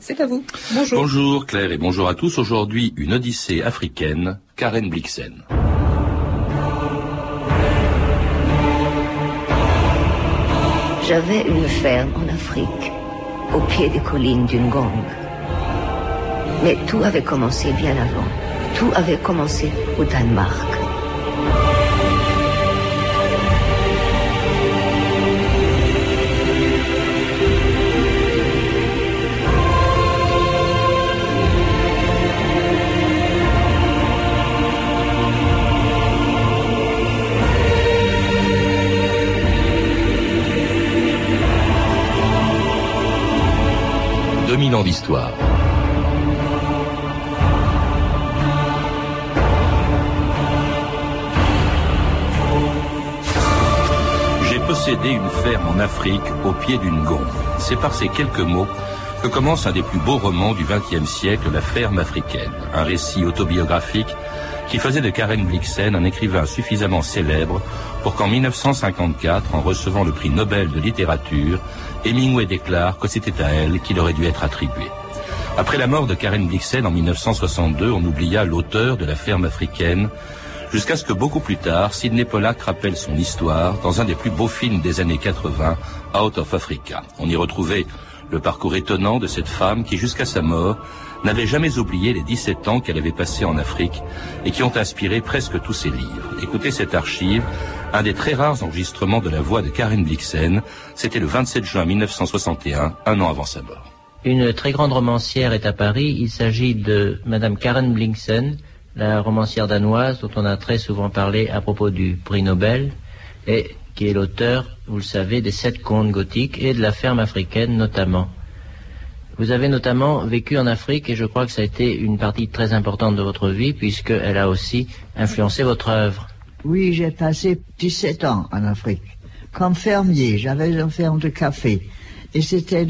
C'est à vous. Bonjour. Bonjour Claire et bonjour à tous. Aujourd'hui, une odyssée africaine, Karen Blixen. J'avais une ferme en Afrique, au pied des collines d'une Ngong. Mais tout avait commencé bien avant. Tout avait commencé au Danemark. J'ai possédé une ferme en Afrique au pied d'une gonde. C'est par ces quelques mots que commence un des plus beaux romans du XXe siècle, La ferme africaine, un récit autobiographique qui faisait de Karen Blixen un écrivain suffisamment célèbre pour qu'en 1954, en recevant le prix Nobel de littérature, Hemingway déclare que c'était à elle qu'il aurait dû être attribué. Après la mort de Karen Blixen en 1962, on oublia l'auteur de la ferme africaine, jusqu'à ce que beaucoup plus tard, Sidney Pollack rappelle son histoire dans un des plus beaux films des années 80, Out of Africa. On y retrouvait le parcours étonnant de cette femme qui, jusqu'à sa mort, n'avait jamais oublié les 17 ans qu'elle avait passés en Afrique et qui ont inspiré presque tous ses livres. Écoutez cette archive, un des très rares enregistrements de la voix de Karen Blixen, c'était le 27 juin 1961, un an avant sa mort. Une très grande romancière est à Paris. Il s'agit de Madame Karen Blixen, la romancière danoise dont on a très souvent parlé à propos du prix Nobel et qui est l'auteur, vous le savez, des sept contes gothiques et de la ferme africaine notamment. Vous avez notamment vécu en Afrique et je crois que ça a été une partie très importante de votre vie puisqu'elle a aussi influencé votre œuvre. Oui, j'ai passé 17 ans en Afrique. Comme fermier, j'avais une ferme de café. Et c'était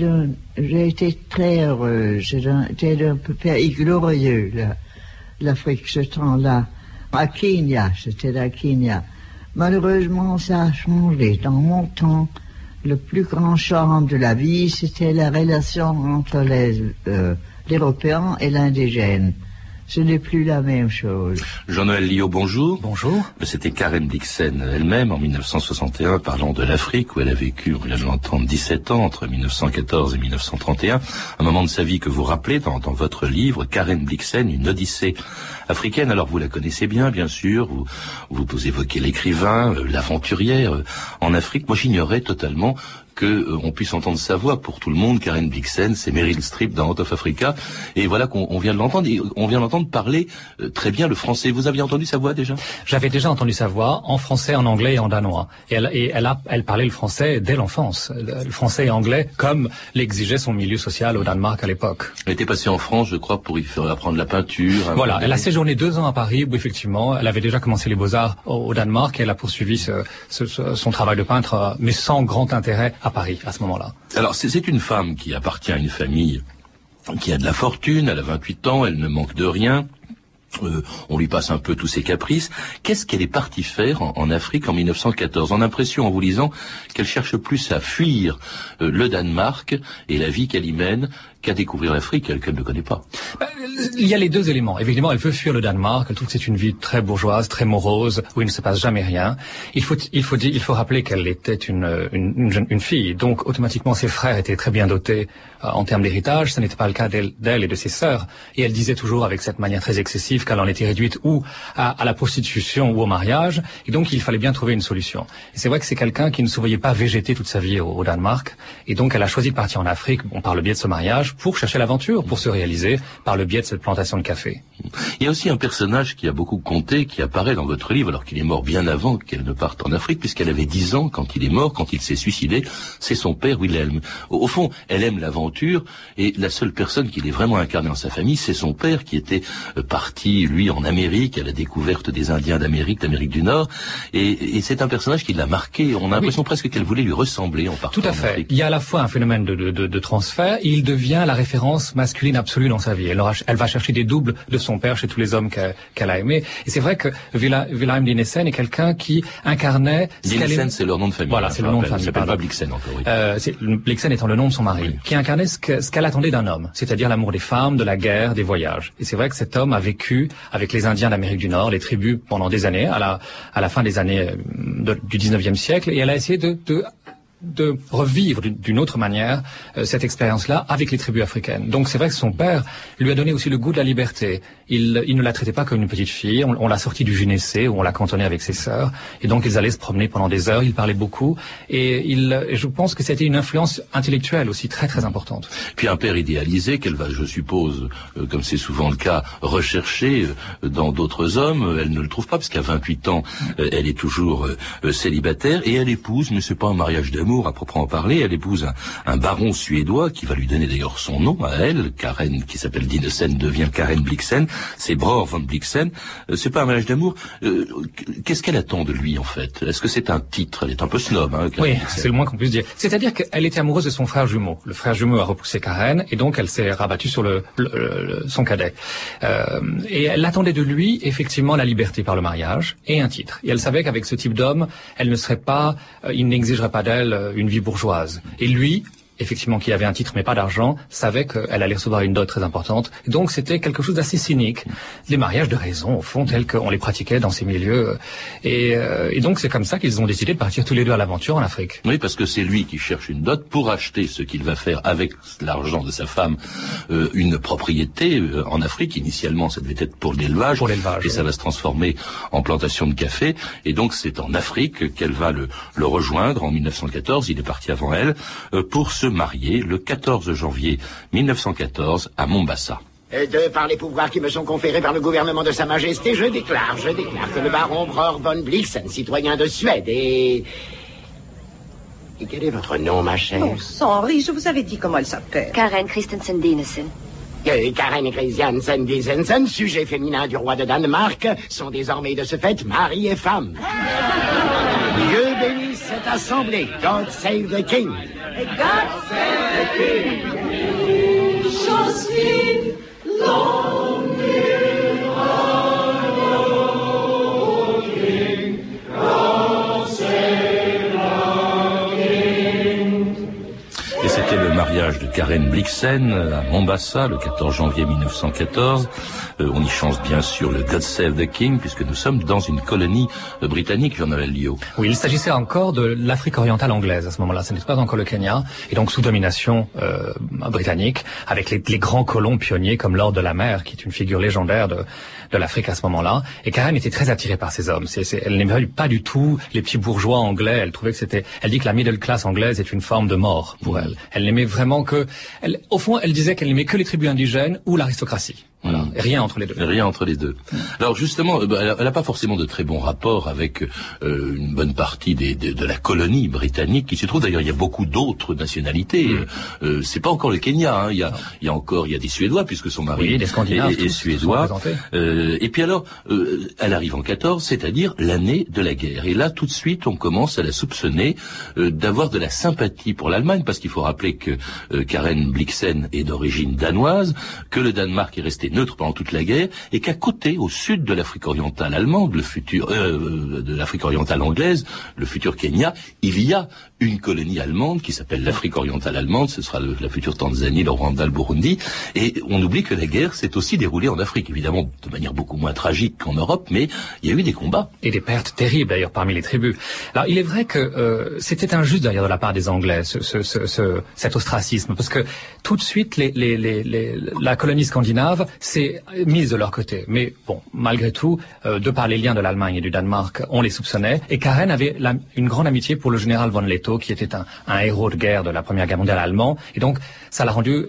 j'ai été très heureuse. C'était un pays glorieux, l'Afrique, ce temps-là. À Kenya, c'était à Kenya. Malheureusement, ça a changé. Dans mon temps, le plus grand charme de la vie, c'était la relation entre les euh, l'Européen et l'Indigène. Ce n'est plus la même chose. Jean-Noël Lio, bonjour. Bonjour. C'était Karen Dixon elle-même en 1961, parlant de l'Afrique où elle a vécu, on vient de l'entendre, 17 ans entre 1914 et 1931. Un moment de sa vie que vous rappelez dans, dans votre livre, Karen Blixen, une odyssée africaine. Alors vous la connaissez bien, bien sûr. Vous, vous, vous évoquez l'écrivain, euh, l'aventurière euh, en Afrique. Moi, j'ignorais totalement que euh, on puisse entendre sa voix pour tout le monde. Karen Blixen, c'est Meryl Streep dans Out of Africa, et voilà qu'on vient de l'entendre. On vient d'entendre parler euh, très bien le français. Vous aviez entendu sa voix déjà? J'avais déjà entendu sa voix en français, en anglais et en danois. Et elle, et elle a, elle parlait le français dès l'enfance, le français et anglais comme l'exigeait son milieu social au Danemark à l'époque. Elle était passée en France, je crois, pour y faire apprendre la peinture. Voilà, elle a séjourné deux ans à Paris, où effectivement, elle avait déjà commencé les beaux-arts au, Danemark, et elle a poursuivi ce, ce, son travail de peintre, euh, mais sans grand intérêt à Paris à ce moment-là. Alors c'est une femme qui appartient à une famille qui a de la fortune, elle a 28 ans, elle ne manque de rien. Euh, on lui passe un peu tous ses caprices. Qu'est-ce qu'elle est partie faire en, Afrique en 1914 On a l'impression, en vous lisant, qu'elle cherche plus à fuir euh, le Danemark et la vie qu'elle y mène qu'à découvrir l'Afrique qu'elle ne connaît pas. Ben, il y a les deux éléments. Évidemment, elle veut fuir le Danemark. Elle trouve que c'est une vie très bourgeoise, très morose, où il ne se passe jamais rien. Il faut, il faut, il faut rappeler qu'elle était une, une, une, jeune, une, fille. Donc, automatiquement, ses frères étaient très bien dotés en termes d'héritage. Ce n'était pas le cas d'elle et de ses sœurs. Et elle disait toujours avec cette manière très excessive qu'elle en était réduite ou à, à, la prostitution ou au mariage. Et donc, il fallait bien trouver une solution. Et c'est vrai que c'est quelqu'un qui ne se voyait pas végéter toute sa vie au, au, Danemark. Et donc, elle a choisi de partir en Afrique, bon, par le biais de ce mariage, pour chercher l'aventure, pour se réaliser par le biais de cette plantation de café. Il y a aussi un personnage qui a beaucoup compté, qui apparaît dans votre livre, alors qu'il est mort bien avant qu'elle ne parte en Afrique, puisqu'elle avait 10 ans quand il est mort, quand il s'est suicidé, c'est son père Wilhelm. Au, fond, elle aime l'aventure, et la seule personne qui l'ait vraiment incarné en sa famille, c'est son père, qui était euh, parti, lui, en Amérique, à la découverte des Indiens d'Amérique, d'Amérique du Nord, et, c'est un personnage qui l'a marqué. On a l'impression presque qu'elle voulait lui ressembler en partant Tout à fait. Il y a à la fois un phénomène de, de, de transfert, il devient la référence masculine absolue dans sa vie. Elle, aura, elle va chercher des doubles de son père chez tous les hommes qu'elle a aimés. Et c'est vrai que Wilhelm Dinesen est quelqu'un qui incarnait... Dinesen, c'est leur nom de famille. Voilà, c'est le nom de famille. s'appelle pas Blixen encore, oui. Euh, Blixen étant le nom de son mari, qui incarnait ce qu'elle attendait d'un homme, c'est-à-dire l'amour des femmes, de la guerre, des voyages. Et c'est vrai que cet homme a vécu avec les Indiens d'Amérique du Nord, les tribus, pendant des années, à la, fin des années euh, du 19e siècle, et elle a essayé de revivre d'une autre manière euh, cette expérience-là avec les tribus africaines. Donc c'est vrai que son père lui a donné aussi le goût de la liberté. Il, il ne la traitait pas comme une petite fille. On, l'a sortie du gynécée où on l'a cantonnée avec ses sœurs. Et donc ils allaient se promener pendant des heures. Il parlait beaucoup. Et, il, je pense que c'était une influence intellectuelle aussi très très importante. Puis un père idéalisé qu'elle va, je suppose, euh, comme c'est souvent le cas, rechercher euh, dans d'autres hommes. Elle ne le trouve pas parce qu'à 28 ans, elle est toujours célibataire et elle épouse, mais c'est pas un mariage d'amour à proprement parler. Elle épouse un, baron suédois qui va lui donner d'ailleurs son nom à elle. Karen, qui s'appelle Dinesen, devient Karen Blixen. C'est Bror von Blixen. Euh, c'est pas un mariage d'amour. Euh, qu'est-ce qu'elle attend de lui en fait? Est-ce que c'est un titre? Elle est un peu snob. Hein, oui, c'est le moins qu'on puisse dire. C'est-à-dire qu'elle était amoureuse de son frère jumeau. Le frère jumeau a repoussé Karen et donc elle s'est rabattue sur le, son cadet. Euh, et elle attendait de lui effectivement la liberté par le mariage et un titre. Et elle savait qu'avec ce type d'homme, elle ne serait pas, il n'exigerait pas d'elle euh, une vie bourgeoise. Et lui, effectivement qui avait un titre mais pas d'argent, savait qu'elle allait recevoir une dot très importante. Donc c'était quelque chose d'assez cynique. Des mariages de raison, au fond, tels qu'on les pratiquait dans ces milieux. Et, euh, et donc c'est comme ça qu'ils ont décidé de partir tous les deux à l'aventure en Afrique. Oui, parce que c'est lui qui cherche une dot pour acheter ce qu'il va faire avec l'argent de sa femme, euh, une propriété euh, en Afrique. Initialement, ça devait être pour l'élevage. Pour l'élevage. Et ça va se transformer en plantation de café. Et donc c'est en Afrique qu'elle va le, le rejoindre en 1914. Il est parti avant elle pour se marié le 14 janvier 1914 à Mombasa. De par les pouvoirs qui me sont conférés par le gouvernement de Sa Majesté, je déclare, je déclare que le baron Bror von Blixen, citoyen de Suède, et... Et quel est votre nom, ma chère? Oh, Henri, je vous avais dit comment elle s'appelle. Karen Christensen Dinesen. Karen Christiansen Dinesen, sujet féminin du roi de Danemark, sont désormais de ce fait mari et femme. Dieu bénisse cette assemblée. God save the king. God save the king. Karen Blixen à Mombasa le 14 janvier 1914. Euh, on y change bien sûr le God Save the King puisque nous sommes dans une colonie euh, britannique, Jean-Noël Lio. Oui, il s'agissait encore de l'Afrique orientale anglaise à ce moment-là. Ce n'était pas encore le Kenya et donc sous domination euh, britannique avec les, les, grands colons pionniers comme Lord de la Mer qui est une figure légendaire de, de l'Afrique à ce moment-là. Et Karen était très attirée par ces hommes. C'est, elle n'aimait pas du tout les petits bourgeois anglais. Elle trouvait que c'était. Elle dit que la middle class anglaise est une forme de mort pour elle. Elle n'aimait vraiment que. Elle, au fond, elle disait qu'elle n'aimait que les tribus indigènes ou l'aristocratie. Voilà. Rien entre les deux. Rien entre les deux. Alors justement, euh, bah, elle n'a pas forcément de très bons rapports avec euh, une bonne partie des, de la colonie britannique qui se trouve. D'ailleurs, il y a beaucoup d'autres nationalités. Mm. Euh, c'est pas encore le Kenya. Hein. Il, y a, il y a encore, il y a des Suédois puisque son mari est, suédois. Euh, et puis alors, euh, elle arrive en 14, c'est-à-dire l'année de la guerre. Et là, tout de suite, on commence à la soupçonner d'avoir de la sympathie pour l'Allemagne parce qu'il faut rappeler que Karen Blixen est d'origine danoise, que le Danemark est resté neutre pendant toute la guerre, et qu'à côté, au sud de l'Afrique orientale allemande, le futur euh, de l'Afrique orientale anglaise, le futur Kenya, il y a une colonie allemande qui s'appelle l'Afrique orientale allemande, ce sera la future Tanzanie, le Rwanda, le Burundi, et on oublie que la guerre s'est aussi déroulée en Afrique, évidemment de manière beaucoup moins tragique qu'en Europe, mais il y a eu des combats. Et des pertes terribles d'ailleurs parmi les tribus. Alors il est vrai que euh, c'était injuste d'ailleurs de la part des Anglais, ce, ce, ce, cet ostracisme, parce que tout de suite la colonie scandinave s'est mise de leur côté. Mais bon, malgré tout, euh, de par les liens de l'Allemagne et du Danemark, on les soupçonnait, et Karen avait une grande amitié pour le général von Leto, qui était un, un, héros de guerre de la Première Guerre mondiale allemand. Et donc, ça l'a rendu,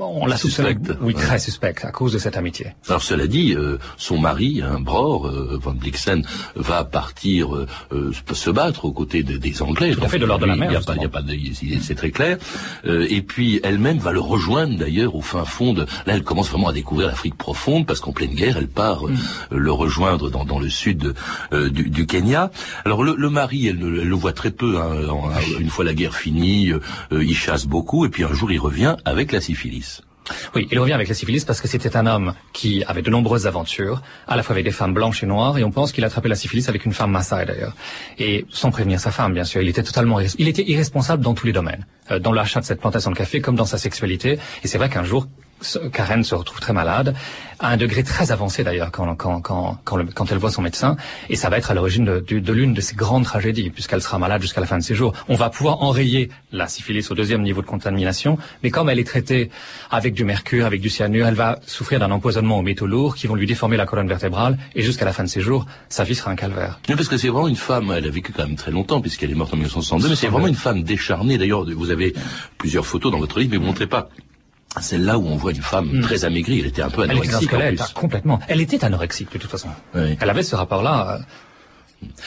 on l'a soupçonné, oui, très suspect à cause de cette amitié. Alors, cela dit, euh, son mari, un Bror, euh, von Blixen, va partir euh, se battre aux côtés des Anglais. Tout à fait, de l'ordre de la mer. Il n'y a pas, y a pas c'est très clair. et puis, elle-même va le rejoindre d'ailleurs au fin fond de. Là, elle commence vraiment à découvrir l'Afrique profonde parce qu'en pleine guerre, elle part mm. le rejoindre dans, dans le sud du, du, Kenya. Alors, le, le mari, elle, elle, le voit très peu hein, une fois la guerre finie, euh, il chasse beaucoup et puis un jour il revient avec la syphilis. Oui, il revient avec la syphilis parce que c'était un homme qui avait de nombreuses aventures, à la fois avec des femmes blanches et noires, et on pense qu'il a attrapé la syphilis avec une femme Maasai d'ailleurs. Et sans prévenir sa femme, bien sûr. Il était totalement, il était irresponsable dans tous les domaines. Euh, dans l'achat de cette plantation de café comme dans sa sexualité. Et c'est vrai qu'un jour, Karen se retrouve très malade, à un degré très avancé d'ailleurs quand, quand, quand, quand, elle voit son médecin, et ça va être à l'origine de, de, l'une de ses grandes tragédies, puisqu'elle sera malade jusqu'à la fin de ses jours. On va pouvoir enrayer la syphilis au deuxième niveau de contamination, mais comme elle est traitée avec du mercure, avec du cyanure, elle va souffrir d'un empoisonnement aux métaux lourds qui vont lui déformer la colonne vertébrale, et jusqu'à la fin de ses jours, sa vie sera un calvaire. Oui, parce que c'est vraiment une femme, elle a vécu quand même très longtemps, puisqu'elle est morte en 1962, mais c'est vraiment une femme décharnée. D'ailleurs, vous avez plusieurs photos dans votre livre, mais vous montrez pas c'est là où on voit une femme hmm. très amaigrie. Elle était un peu anorexique. Elle était complètement. Elle était anorexique de toute façon. Elle avait ce rapport-là.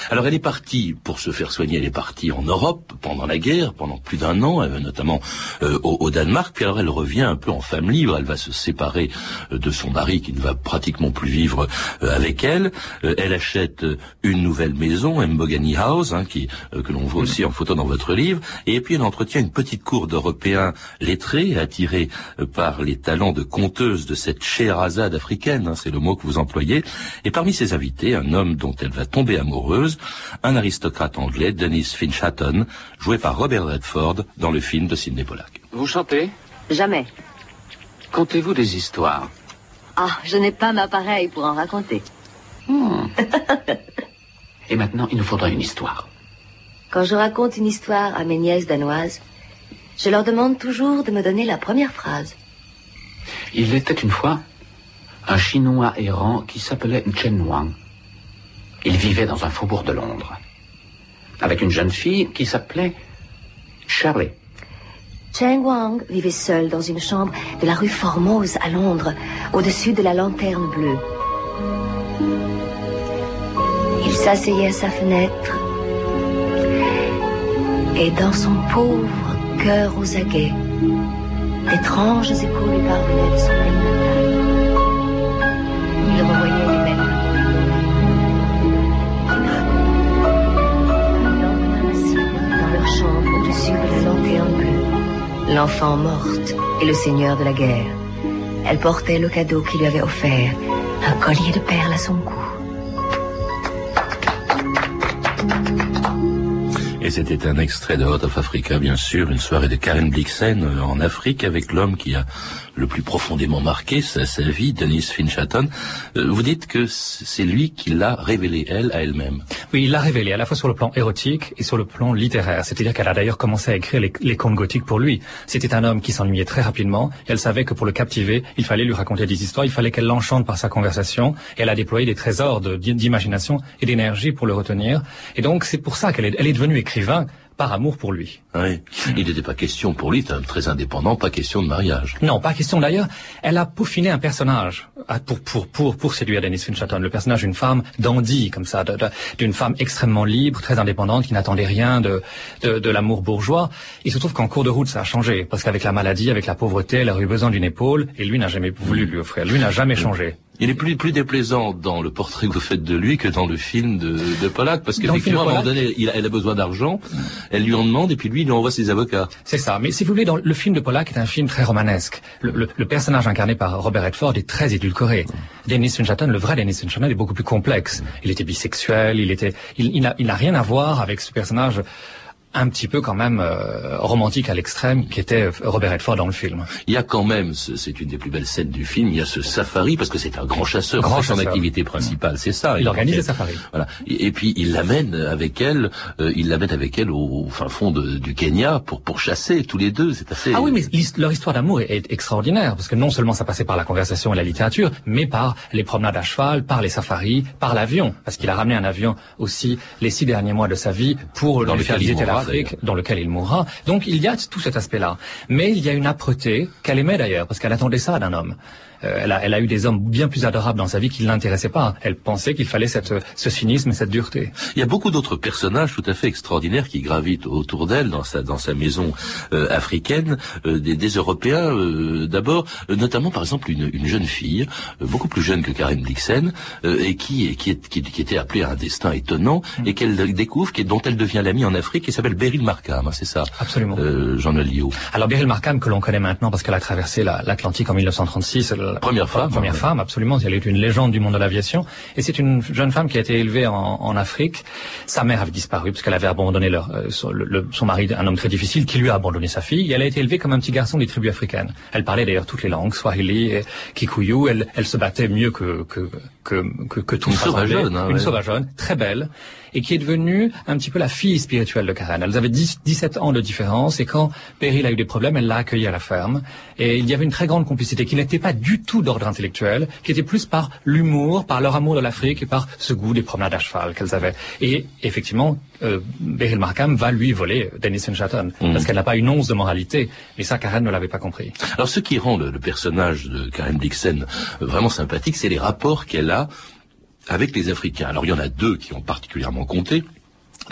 Alors elle est partie, pour se faire soigner, elle est partie en Europe pendant la guerre, pendant plus d'un an, euh, notamment euh, au, Danemark, puis alors elle revient un peu en femme libre, elle va se séparer euh, de son mari qui ne va pratiquement plus vivre avec elle, elle achète une nouvelle maison, Mbogani House, hein, que l'on voit aussi en photo dans votre livre, et puis elle entretient une petite cour d'Européens lettrés, attirés par les talents de conteuse de cette Scheherazade africaine, hein, c'est le mot que vous employez, et parmi ses invités, un homme dont elle va tomber amoureuse, un aristocrate anglais, Dennis Finch-Hatton, joué par Robert Redford dans le film de Sidney Pollack. Vous chantez? Jamais. Contez-vous des histoires? Ah, je n'ai pas ma pareille pour en raconter. Hmm. Et maintenant, il nous faudra une histoire. Quand je raconte une histoire à mes nièces danoises, je leur demande toujours de me donner la première phrase. Il était une fois un Chinois errant qui s'appelait Chen Wang. Il vivait dans un faubourg de Londres, avec une jeune fille qui s'appelait Shirley. Cheng Wang vivait seul dans une chambre de la rue Formose à Londres, au-dessus de la lanterne bleue. Il s'asseyait à sa fenêtre et dans son pauvre cœur aux aguets, d'étranges échos lui parvenaient de son pays revoyait l'enfant morte et le seigneur de la guerre. Elle portait le cadeau qu'il lui avait offert, un collier de perles à son cou. Et c'était un extrait de Hot of Africa, bien sûr, une soirée de Karen Blixen euh, en Afrique avec l'homme qui a le plus profondément marqué sa, sa vie, Denise Finchaton. Euh, vous dites que c'est lui qui l'a révélée, elle, à elle-même. Oui, il l'a révélée, à la fois sur le plan érotique et sur le plan littéraire. C'est-à-dire qu'elle a d'ailleurs commencé à écrire les, les contes gothiques pour lui. C'était un homme qui s'ennuyait très rapidement. elle savait que pour le captiver, il fallait lui raconter des histoires, il fallait qu'elle l'enchante par sa conversation. Et elle a déployé des trésors d'imagination et d'énergie pour le retenir. Et donc, c'est pour ça qu'elle est, elle est devenue écrivain par amour pour lui. Oui. Il n'était pas question pour lui, très indépendant, pas question de mariage. Non, pas question d'ailleurs. Elle a peaufiné un personnage pour pour pour pour séduire Dennis Finchaton, le personnage d'une femme dandy comme ça, d'une femme extrêmement libre, très indépendante, qui n'attendait rien de de, de l'amour bourgeois. Il se trouve qu'en cours de route, ça a changé parce qu'avec la maladie, avec la pauvreté, elle a eu besoin d'une épaule et lui n'a jamais voulu lui offrir. Lui n'a jamais changé. Il est plus, plus déplaisant dans le portrait que vous faites de lui que dans le film de, de Pollack, parce qu'effectivement, à un moment donné, il a, elle a besoin d'argent, elle lui en demande, et puis lui, il lui envoie ses avocats. C'est ça. Mais si vous voulez, dans le film de Pollack est un film très romanesque. Le, le, le personnage incarné par Robert Redford est très édulcoré. Dennis Finchaton, le vrai Dennis Finchaton, est beaucoup plus complexe. Il était bisexuel, il était, il n'a rien à voir avec ce personnage un petit peu quand même euh, romantique à l'extrême qui était Robert Redford dans le film. Il y a quand même, c'est une des plus belles scènes du film, il y a ce safari parce que c'est un grand chasseur, grand son activité principale, c'est ça. Il, organise le safari. Voilà. Et, puis il l'amène avec elle, euh, il l'amène avec elle au, fin fond du Kenya pour pour chasser tous les deux. C'est assez. Ah oui, mais leur histoire d'amour est, est, extraordinaire parce que non seulement ça passait par la conversation et la littérature, mais par les promenades à cheval, par les safaris, par l'avion, parce qu'il a ramené un avion aussi les six derniers mois de sa vie pour Dans lui faire visiter la dans lequel il mourra. Donc il y a tout cet aspect-là. Mais il y a une âpreté qu'elle aimait d'ailleurs, parce qu'elle attendait ça d'un homme. Euh, elle, a, elle, a, eu des hommes bien plus adorables dans sa vie qui ne l'intéressaient pas. Elle pensait qu'il fallait cette, ce cynisme et cette dureté. Il y a beaucoup d'autres personnages tout à fait extraordinaires qui gravitent autour d'elle dans sa, dans sa maison euh, africaine, euh, des, des, Européens d'abord, notamment par exemple une, une jeune fille, beaucoup plus jeune que Karen Blixen, et qui, qui, est, qui, qui, était appelée à un destin étonnant, et qu'elle découvre, qui, dont elle devient l'amie en Afrique, qui s'appelle s'appelle Beryl Markham, hein, c'est ça Absolument. Euh, Jean. Alors Beryl Markham, que l'on connaît maintenant parce qu'elle a traversé l'Atlantique en 1936. La première femme. Première femme, absolument. Elle est une légende du monde de l'aviation. Et c'est une jeune femme qui a été élevée en, en Afrique. Sa mère avait disparu parce qu'elle avait abandonné leur, euh, son, le, son, mari, un homme très difficile, qui lui a abandonné sa fille. Et elle a été élevée comme un petit garçon des tribus africaines. Elle parlait d'ailleurs toutes les langues, Swahili, et Kikuyu. Elle, elle se battait mieux que que que que, que tout une sauvageonne, hein, une ouais. sauvageonne, très belle et qui est devenue un petit peu la fille spirituelle de Karen. Elles avaient 10, 17 ans de différence et quand Beryl a eu des problèmes, elle l'a accueillie à la ferme et il y avait une très grande complicité qui n'était pas du tout d'ordre intellectuel, qui était plus par l'humour, par leur amour de l'Afrique et par ce goût des promenades à cheval qu'elles avaient. Et effectivement, euh, Beryl Markham va lui voler Dennis Chatton Mhm. parce qu'elle n'a pas une once de moralité. Et ça, Karen ne l'avait pas compris. Alors ce qui rend le, le personnage de Karen Blixen euh, vraiment sympathique, c'est les rapports qu'elle a avec les Africains. Alors il y en a deux qui ont particulièrement compté.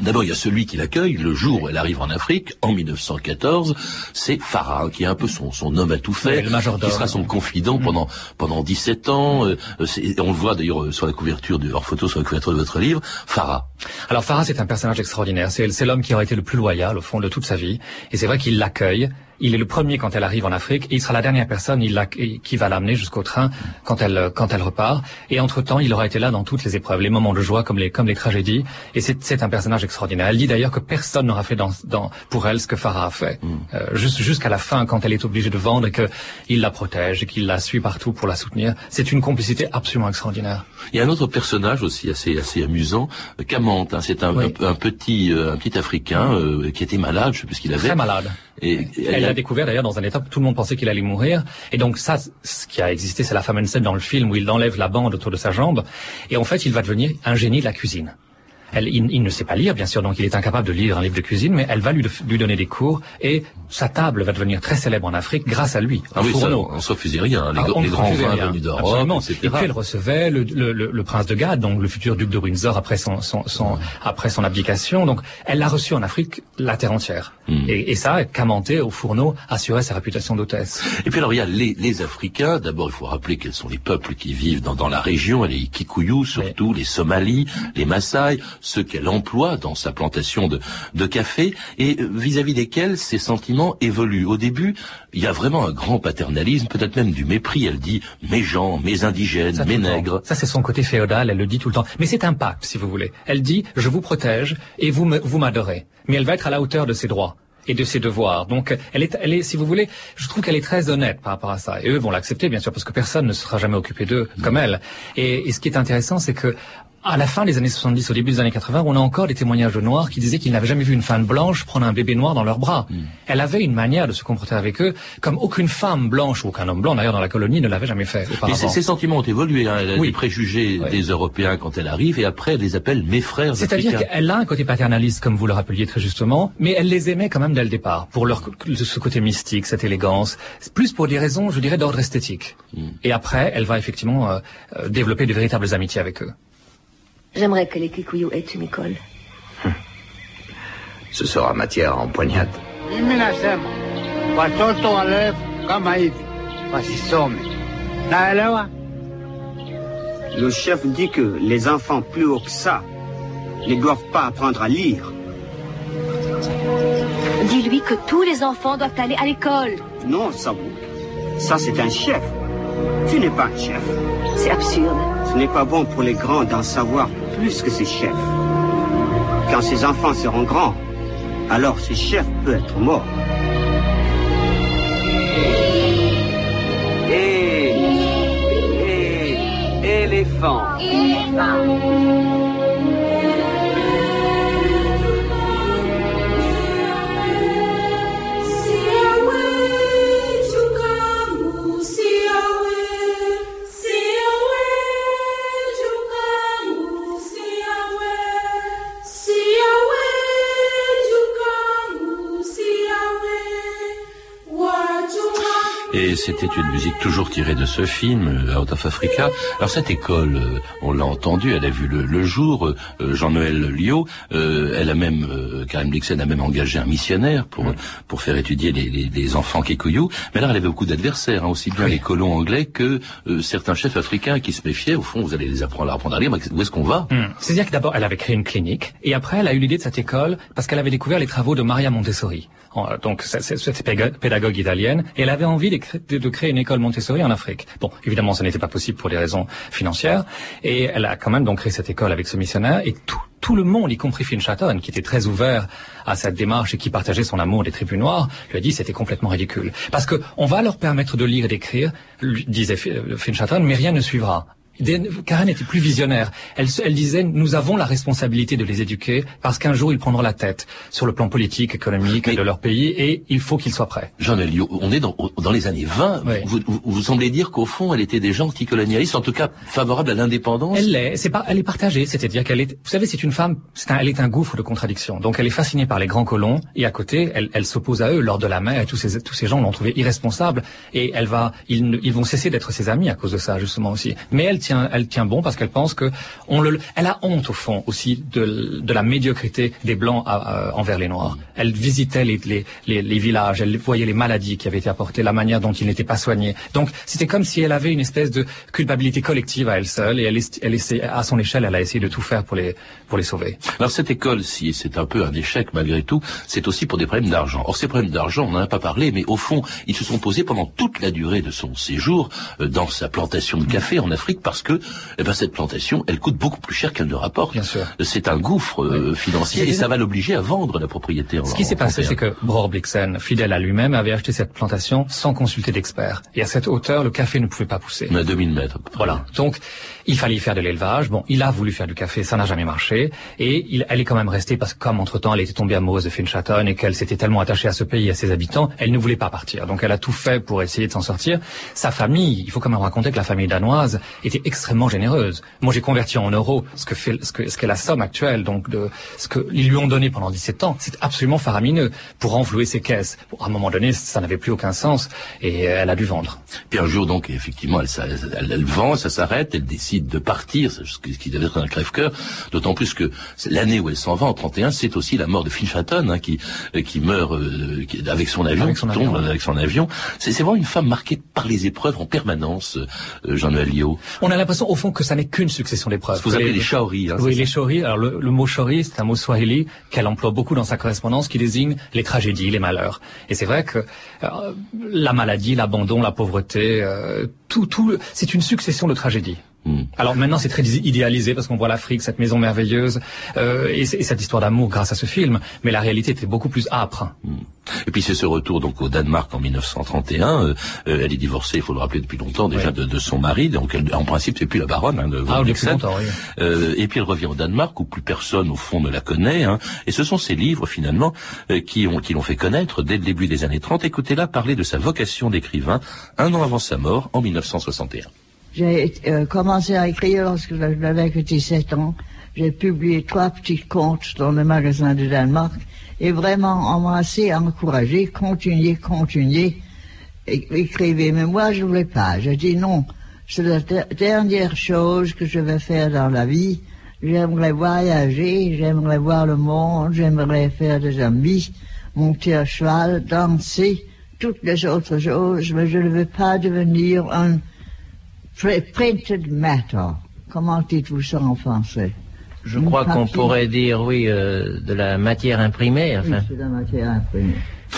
D'abord, il y a celui qui l'accueille le jour où elle arrive en Afrique, en 1914. C'est Farah, qui est un peu son, son homme à tout faire, Oui, qui sera son confident pendant pendant 17 ans. Euh, c'est- on le voit d'ailleurs euh, sur la couverture, de, hors photo sur la couverture de votre livre. Farah. Alors Farah, c'est un personnage extraordinaire. C'est c'est l'homme qui aurait été le plus loyal au fond de toute sa vie. Et c'est vrai qu'il l'accueille. Il est le premier quand elle arrive en Afrique et il sera la dernière personne il l'a- qui va l'amener jusqu'au train quand elle quand elle repart. Et entre-temps, il aura été là dans toutes les épreuves, les moments de joie comme les comme les tragédies. Et c'est c'est un personnage extraordinaire. Elle dit d'ailleurs que personne n'aura fait dans, dans pour elle ce que Farah a fait. Euh, juste jusqu'à la fin, quand elle est obligée de vendre et que il la protège et qu'il la suit partout pour la soutenir. C'est une complicité absolument extraordinaire. Il y a un autre personnage aussi assez assez amusant, euh, Kamant. hein. c'est un, Oui. un, un petit euh, un petit Africain euh, qui était malade, je sais plus ce qu'il avait. Très malade. Et, Elle l'a découvert d'ailleurs dans un état où tout le monde pensait qu'il allait mourir. Et donc ça, ce qui a existé, c'est la fameuse scène dans le film où il enlève la bande autour de sa jambe. Et en fait, il va devenir un génie de la cuisine. Elle, il, il ne sait pas lire, bien sûr, donc il est incapable de lire un livre de cuisine, mais elle va lui, lui donner des cours et sa table va devenir très célèbre en Afrique grâce à lui. Ah oui, ça, on ne se refusait rien. Les, les grands vins venus d'Europe. Et puis elle recevait le, le, le, le prince de Galles, donc le futur duc de Windsor après son, son, son, après son abdication. Donc elle l'a reçu en Afrique la terre entière. Hmm. Et, et ça, Camanté au fourneau assurait sa réputation d'hôtesse. Et puis alors il y a les, les Africains. D'abord, il faut rappeler quels sont les peuples qui vivent dans, dans la région. Les Kikuyu surtout, les Somalis, les Maasai, ceux qu'elle emploie dans sa plantation de, de café, et euh, vis-à-vis desquels ces sentiments évoluent. Au début, il y a vraiment un grand paternalisme, peut-être même du mépris. Elle dit mes gens, mes indigènes, Ça, mes nègres. Ça, c'est son côté féodal, elle le dit tout le temps. Mais c'est un pacte, si vous voulez. Elle dit, je vous protège et vous me- vous m'adorez. Mais elle va être à la hauteur de ses droits et de ses devoirs. Donc, elle est, elle est, si vous voulez, je trouve qu'elle est très honnête par rapport à ça. Et eux vont l'accepter, bien sûr, parce que personne ne sera jamais occupé d'eux comme elle. Et, et ce qui est intéressant, c'est que à la fin des années 70, au début des années 80, on a encore des témoignages de noirs qui disaient qu'ils n'avaient jamais vu une femme blanche prendre un bébé noir dans leurs bras. Elle avait une manière de se comporter avec eux comme aucune femme blanche ou aucun homme blanc d'ailleurs dans la colonie ne l'avait jamais fait Et auparavant. ces, ces sentiments ont évolué. Hein. Elle a Oui. des préjugés Oui. des Européens quand elle arrive, et après elle les appelle mes frères C'est-à-dire qu'elle a un côté paternaliste, comme vous le rappeliez très justement, mais elle les aimait quand même dès le départ, pour leur, ce côté mystique, cette élégance, plus pour des raisons, je dirais, d'ordre esthétique. Et après, elle va effectivement euh, euh, développer de véritables amitiés avec eux. J'aimerais que les Kikuyu aient une école. Ce sera matière hivi wasisome. Naelewa? Le chef dit que les enfants plus hauts que ça ne doivent pas apprendre à lire. Dis-lui que tous les enfants doivent aller à l'école. Non, Sabou. Ça, c'est un chef. Tu n'es pas un chef. C'est absurde. Ce n'est pas bon pour les grands d'en savoir plus que ses chefs. Quand ses enfants seront grands, alors ce chef peut être mort. Et... Et... Éléphant. Et c'était une musique toujours tirée de ce film, euh, Out of Africa. Alors cette école, euh, on l'a entendu, elle a vu le, jour. Euh, Jean-Noël Liot, elle a même, Karen Blixen a même engagé un missionnaire pour pour faire étudier les, les, enfants kikuyu. Mais là, elle avait beaucoup d'adversaires, hein, aussi bien les colons anglais que certains chefs africains qui se méfiaient. Au fond, vous allez les apprendre, à apprendre à lire. Mais où est-ce qu'on va? Hmm. C'est-à-dire que d'abord, elle avait créé une clinique, et après, elle a eu l'idée de cette école parce qu'elle avait découvert les travaux de Maria Montessori. Donc, cette pédagogue italienne, et elle avait envie de, de créer une école Montessori en Afrique. Bon, évidemment, ça n'était pas possible pour des raisons financières, et elle a quand même donc créé cette école avec ce missionnaire, et tout, tout le monde, y compris Finn Chatton, qui était très ouvert à cette démarche et qui partageait son amour des tribus noires, lui a dit c'était complètement ridicule. Parce que on va leur permettre de lire et d'écrire, disait Finn Chatton, mais rien ne suivra. Karen était plus visionnaire. Elle, elle, disait nous avons la responsabilité de les éduquer parce qu'un jour ils prendront la tête sur le plan politique, économique de leur pays et il faut qu'ils soient prêts. Jean Elio, on est dans, dans les années 20. Vous, vous, semblez dire qu'au fond elle était déjà anticolonialiste, en tout cas favorable à l'indépendance. Elle l'est. C'est pas. Elle est partagée. C'est-à-dire qu'elle est. Vous savez, c'est une femme. C'est un, elle est un gouffre de contradictions. Donc elle est fascinée par les grands colons et à côté elle, elle s'oppose à eux lors de la mer et tous ces tous ces gens l'ont trouvée irresponsable et elle va. Ils, ils vont cesser d'être ses amis à cause de ça justement aussi. Mais elle tient. Elle tient bon parce qu'elle pense que on le, elle a honte au fond aussi de, de la médiocrité des blancs envers les noirs. Elle visitait les, les, les, les, villages, elle voyait les maladies qui avaient été apportées, la manière dont ils n'étaient pas soignés. Donc c'était comme si elle avait une espèce de culpabilité collective à elle seule et elle, elle essaie, à son échelle, elle a essayé de tout faire pour les pour les sauver. Alors cette école, si c'est un peu un échec malgré tout, c'est aussi pour des problèmes d'argent. Or ces problèmes d'argent, on n'en a pas parlé, mais au fond, ils se sont posés pendant toute la durée de son séjour euh, dans sa plantation de café en Afrique parce que eh ben, cette plantation, elle coûte beaucoup plus cher qu'elle ne rapporte. C'est un gouffre euh, financier et ça va l'obliger à vendre la propriété. Ce qui s'est passé, c'est que Bror Blixen, fidèle à lui-même, avait acheté cette plantation sans consulter d'experts. Et à cette hauteur, le café ne pouvait pas pousser. À 2000 mètres. Voilà. Donc, il fallait faire de l'élevage. Bon, il a voulu faire du café, ça n'a jamais marché. Et il, elle est quand même restée parce que comme entre-temps, elle était tombée amoureuse de Finchaton et qu'elle s'était tellement attachée à ce pays à ses habitants, elle ne voulait pas partir. Donc, elle a tout fait pour essayer de s'en sortir. Sa famille, il faut quand même raconter que la famille danoise était extrêmement généreuse. Moi, j'ai converti en euros ce que fait, ce que, ce qu'est la somme actuelle, donc de ce que ils lui ont donné pendant 17 ans. C'est absolument faramineux pour renflouer ses caisses. à un moment donné, ça n'avait plus aucun sens et elle a dû vendre. Puis un jour, donc, effectivement, elle, elle, elle vend, ça s'arrête, elle décide de partir, ce qui devait être un crève-cœur, d'autant plus que l'année où elle s'en va, en 31, c'est aussi la mort de Phil Chatton, hein, qui, qui meurt euh, avec son avion, avec son tombe avec son avion. C'est vraiment une femme marquée par les épreuves en permanence, euh, Jean-Noël Liot. On a l'impression, au fond, que ça n'est qu'une succession d'épreuves. Vous appelez les shaori. Hein, oui, les shaori. Alors le, le mot shaori, c'est un mot swahili qu'elle emploie beaucoup dans sa correspondance, qui désigne les tragédies, les malheurs. Et c'est vrai que euh, la maladie, l'abandon, la pauvreté, euh, tout, tout, c'est une succession de tragédies. Hmm. Alors maintenant c'est très idéalisé parce qu'on voit l'Afrique, cette maison merveilleuse euh, et, cette histoire d'amour grâce à ce film, mais la réalité était beaucoup plus âpre. Hmm. Et puis c'est ce retour donc au Danemark en 1931. Euh, euh, elle est divorcée, il faut le rappeler depuis longtemps déjà de, de, son mari, donc elle, en principe c'est plus la baronne hein, de ah, oui. euh, Et puis elle revient au Danemark où plus personne au fond ne la connaît. Hein, et ce sont ses livres finalement euh, qui ont qui l'ont fait connaître dès le début des années 30. Écoutez-la parler de sa vocation d'écrivain un an avant sa mort en 1961. J'ai euh, commencé à écrire lorsque j'avais que 17 ans. J'ai publié trois petits contes dans le magasin de Danemark et vraiment on m'a assez encouragé, continuez, continuez, écrivez. Mais moi je ne voulais pas. J'ai dit non, c'est la dernière chose que je vais faire dans la vie. J'aimerais voyager, j'aimerais voir le monde, j'aimerais faire des amis, monter à cheval, danser, toutes les autres choses, mais je ne veux pas devenir un printed matter. Comment dites-vous ça en français? Je crois qu'on pourrait dire, oui, euh, de la matière imprimée. Enfin. Oui, c'est de la matière imprimée.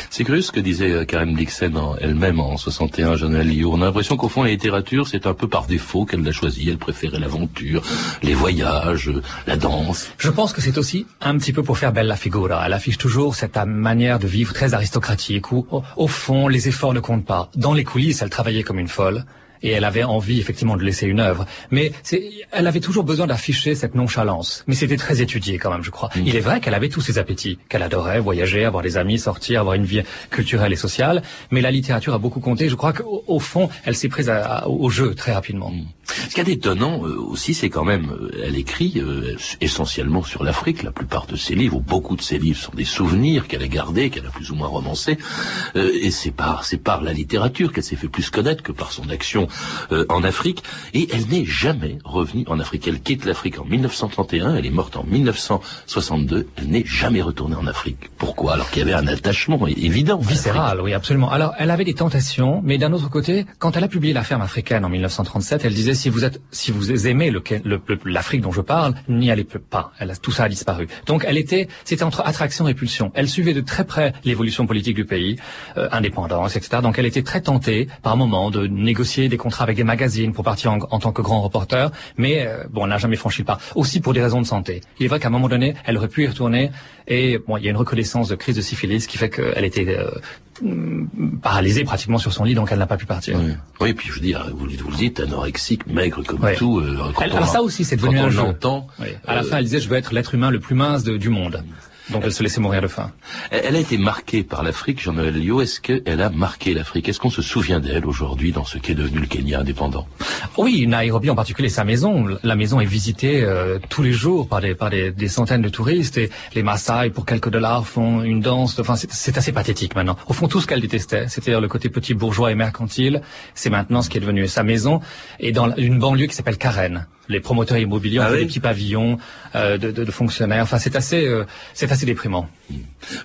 C'est curieux ce que disait euh, Karen Blixen elle-même en 61, Jean-Noël Liot. On a l'impression qu'au fond, la littérature, c'est un peu par défaut qu'elle l'a choisi. Elle préférait l'aventure, les voyages, la danse. Je pense que c'est aussi un petit peu pour faire belle la figura. Elle affiche toujours cette manière de vivre très aristocratique où, au fond, les efforts ne comptent pas. Dans les coulisses, elle travaillait comme une folle et elle avait envie effectivement de laisser une œuvre. Mais elle avait toujours besoin d'afficher cette nonchalance. Mais c'était très étudié quand même, je crois. Il est vrai qu'elle avait tous ses appétits, qu'elle adorait voyager, avoir des amis, sortir, avoir une vie culturelle et sociale. Mais la littérature a beaucoup compté. Je crois qu'au fond, elle s'est prise au jeu très rapidement. Ce qui est étonnant euh, aussi, c'est quand même, euh, elle écrit euh, essentiellement sur l'Afrique. La plupart de ses livres, ou beaucoup de ses livres, sont des souvenirs qu'elle a gardés, qu'elle a plus ou moins romancés. et c'est par, c'est par la littérature qu'elle s'est fait plus connaître que par son action en Afrique. Et elle n'est jamais revenue en Afrique. Elle quitte l'Afrique en 1931. Elle est morte en 1962. Elle n'est jamais retournée en Afrique. Pourquoi? Alors qu'il y avait un attachement évident. Viscéral, oui, absolument. Alors, elle avait des tentations, mais d'un autre côté, quand elle a publié La ferme africaine en 1937, elle disait si vous êtes, si vous aimez l'Afrique dont je parle, n'y allez pas. Tout ça a disparu. Donc elle était, c'était entre attraction et pulsion. Elle suivait de très près l'évolution politique du pays, euh, indépendance, etc. Donc elle était très tentée par moment de négocier des contrats avec des magazines pour partir en, tant que grand reporter, mais euh, bon, elle n'a jamais franchi le pas. Aussi pour des raisons de santé. Il est vrai qu'à un moment donné, elle aurait pu y retourner et bon, il y a une reconnaissance de crise de syphilis qui fait qu'elle était euh, paralysée pratiquement sur son lit, donc elle n'a pas pu partir. Oui, puis je veux dire, vous, vous le dites, anorexique, maigre comme tout. Euh, alors ça aussi, c'est devenu un jeu. À la fin, elle disait, je veux être l'être humain le plus mince du monde. Donc elle se laissait mourir de faim. Elle a été marquée par l'Afrique, Jean-Noël Lio. Est-ce qu'elle a marqué l'Afrique? Est-ce qu'on se souvient d'elle aujourd'hui dans ce qu'est devenu le Kenya indépendant? Oui, Nairobi en particulier, sa maison. La maison est visitée euh, tous les jours par des par des, centaines de touristes et les Maasai pour quelques dollars font une danse. Enfin, c'est assez pathétique maintenant. Au fond, tout ce qu'elle détestait, c'était le côté petit bourgeois et mercantile. C'est maintenant ce qui est devenu sa maison et dans une banlieue qui s'appelle Karen les promoteurs immobiliers ont ah fait des petits pavillons euh, de, de, fonctionnaires. Enfin, c'est assez, euh, c'est assez déprimant.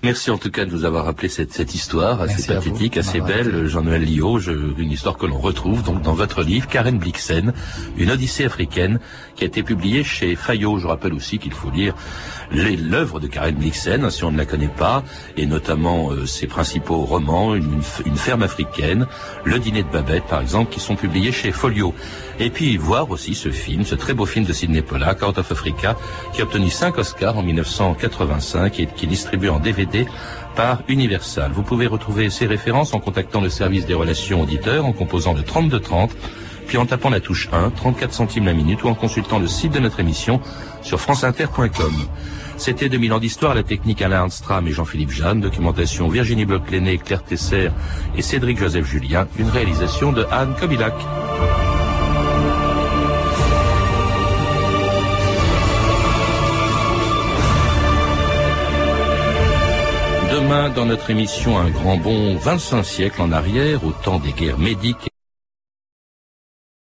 Merci en tout cas de nous avoir rappelé cette, cette histoire assez pathétique, assez belle, Jean-Noël Lio, une histoire que l'on retrouve donc dans votre livre, Karen Blixen, une Odyssée africaine, qui a été publiée chez Fayot. Je rappelle aussi qu'il faut lire l'œuvre de Karen Blixen, si on ne la connaît pas, et notamment euh, ses principaux romans, une, une, ferme africaine, Le dîner de Babette par exemple, qui sont publiés chez Folio. Et puis voir aussi ce film, ce très beau film de Sidney Pollack, Out of Africa, qui a obtenu 5 Oscars en 1985 et qui est distribué en DVD par Universal. Vous pouvez retrouver ces références en contactant le service des relations auditeurs en composant le 3230, puis en tapant la touche 1, 34 centimes la minute, ou en consultant le site de notre émission sur franceinter.com. C'était 2000 ans d'histoire, la technique Alain Arnstram et Jean-Philippe Jeanne, documentation Virginie Bloch-Léné, Claire Tesser et Cédric Joseph Julien, une réalisation de Anne Kobilac. Demain, dans notre émission, un grand bond 25 siècles en arrière, au temps des guerres médiques